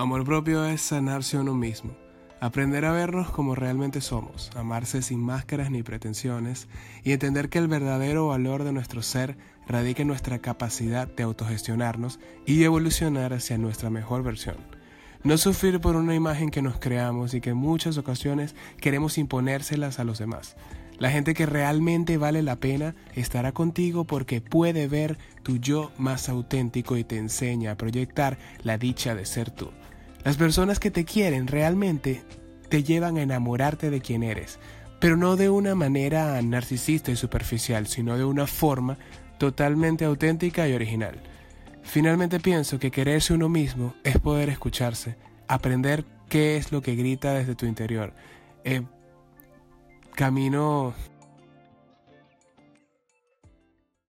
Amor propio es sanarse uno mismo, aprender a vernos como realmente somos, amarse sin máscaras ni pretensiones y entender que el verdadero valor de nuestro ser radica en nuestra capacidad de autogestionarnos y evolucionar hacia nuestra mejor versión. No sufrir por una imagen que nos creamos y que en muchas ocasiones queremos imponérselas a los demás. La gente que realmente vale la pena estará contigo porque puede ver tu yo más auténtico y te enseña a proyectar la dicha de ser tú. Las personas que te quieren realmente te llevan a enamorarte de quien eres, pero no de una manera narcisista y superficial, sino de una forma totalmente auténtica y original. Finalmente pienso que quererse uno mismo es poder escucharse, aprender qué es lo que grita desde tu interior. Eh, camino